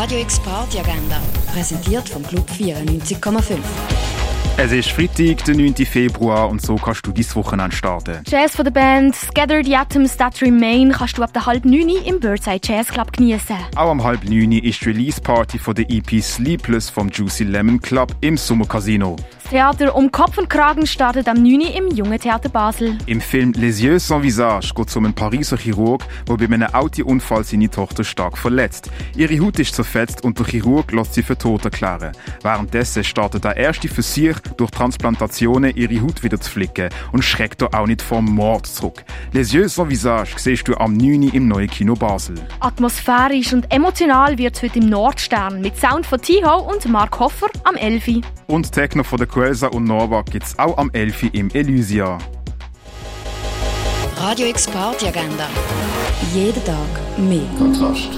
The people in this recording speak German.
Radio X Party Agenda, präsentiert vom Club 94,5. Es ist Freitag, der 9. Februar und so kannst du dieses Wochenende starten. Jazz von der Band Gather the Atoms That Remain kannst du ab der halb neun im Birdside Jazz Club genießen. Auch am halb neun ist die Release-Party von der EP Sleepless vom Juicy Lemon Club im Sommercasino. Theater um Kopf und Kragen startet am 9. im Jungen Theater Basel. Im Film Les Yeux sans Visage geht es um einen Pariser Chirurg, der bei einem Autounfall seine Tochter stark verletzt. Ihre Haut ist zerfetzt und der Chirurg lässt sie für tot erklären. Währenddessen startet der erste Versuch, durch Transplantationen ihre Haut wieder zu flicken und schreckt er auch nicht vom Mord zurück. Les Yeux sans Visage siehst du am 9. im neuen Kino Basel. Atmosphärisch und emotional wird es heute im Nordstern mit Sound von Tiho und Mark Hoffer am 11. Und Techno von der Quelsa und Nova gibt's auch am 11. im Elysia. Radio X Party Agenda. Jeden Tag mehr. Kontrast.